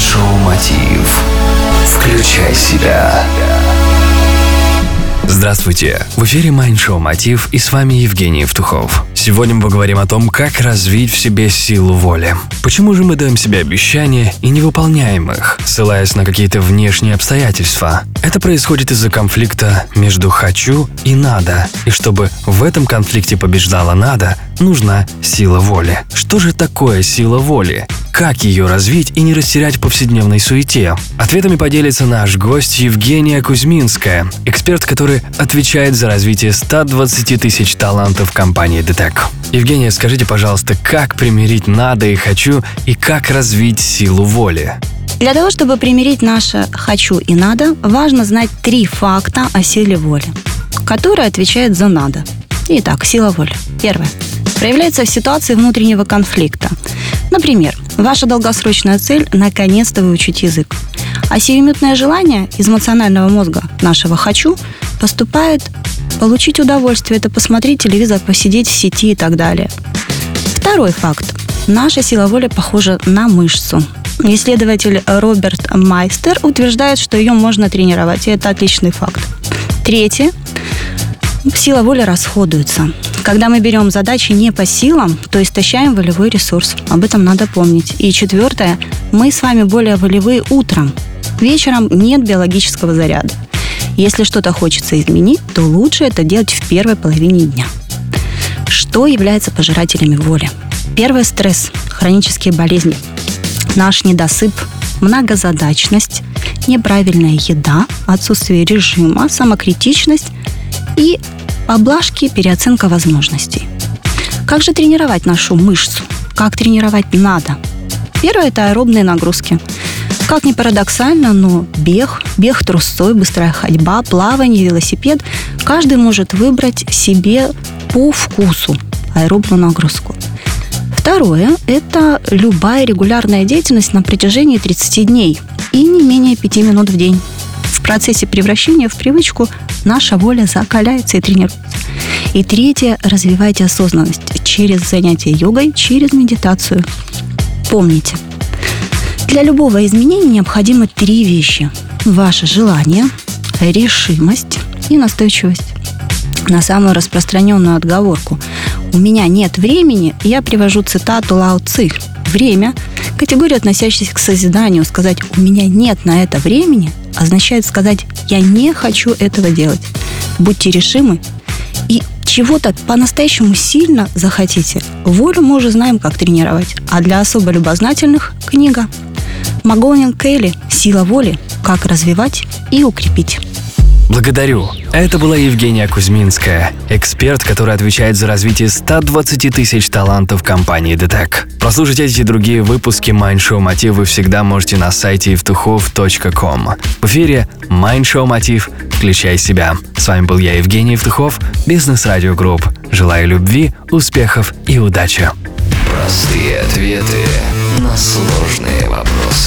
Майндшоу Мотив. Включай себя. Здравствуйте! В эфире Майндшоу Мотив и с вами Евгений Евтухов. Сегодня мы поговорим о том, как развить в себе силу воли. Почему же мы даем себе обещания и не выполняем их, ссылаясь на какие-то внешние обстоятельства? Это происходит из-за конфликта между «хочу» и «надо». И чтобы в этом конфликте побеждала «надо», нужна сила воли. Что же такое сила воли? Как ее развить и не растерять в повседневной суете? Ответами поделится наш гость Евгения Кузьминская, эксперт, который отвечает за развитие 120 тысяч талантов компании DTEC. Евгения, скажите, пожалуйста, как примирить «надо» и «хочу» и как развить силу воли? Для того, чтобы примирить наше «хочу» и «надо», важно знать три факта о силе воли, которая отвечает за «надо». Итак, сила воли. Первое. Проявляется в ситуации внутреннего конфликта. Например, ваша долгосрочная цель – наконец-то выучить язык. А сиюминутное желание из эмоционального мозга нашего «хочу» поступает получить удовольствие, это посмотреть телевизор, посидеть в сети и так далее. Второй факт. Наша сила воли похожа на мышцу. Исследователь Роберт Майстер утверждает, что ее можно тренировать, и это отличный факт. Третье. Сила воли расходуется. Когда мы берем задачи не по силам, то истощаем волевой ресурс. Об этом надо помнить. И четвертое. Мы с вами более волевые утром. Вечером нет биологического заряда. Если что-то хочется изменить, то лучше это делать в первой половине дня. Что является пожирателями воли? Первый стресс, хронические болезни, наш недосып, многозадачность, неправильная еда, отсутствие режима, самокритичность и поблажки, переоценка возможностей. Как же тренировать нашу мышцу? Как тренировать надо? Первое – это аэробные нагрузки. Как ни парадоксально, но бег, бег трусцой, быстрая ходьба, плавание, велосипед – каждый может выбрать себе по вкусу аэробную нагрузку. Второе – это любая регулярная деятельность на протяжении 30 дней и не менее 5 минут в день. Процессе превращения в привычку наша воля закаляется и тренируется. И третье – развивайте осознанность через занятие йогой, через медитацию. Помните, для любого изменения необходимы три вещи. Ваше желание, решимость и настойчивость. На самую распространенную отговорку «У меня нет времени» я привожу цитату Лао Ци. Время – категория, относящаяся к созиданию. Сказать «у меня нет на это времени» означает сказать «я не хочу этого делать». Будьте решимы и чего-то по-настоящему сильно захотите. Волю мы уже знаем, как тренировать. А для особо любознательных – книга. Магонин Кейли «Сила воли. Как развивать и укрепить». Благодарю. Это была Евгения Кузьминская, эксперт, который отвечает за развитие 120 тысяч талантов компании DTEK. Прослушать эти и другие выпуски шоу Мотив вы всегда можете на сайте евтухов.ком. В эфире шоу Мотив. Включай себя. С вами был я, Евгений Евтухов, Бизнес Радио Групп. Желаю любви, успехов и удачи. Простые ответы на сложные вопросы.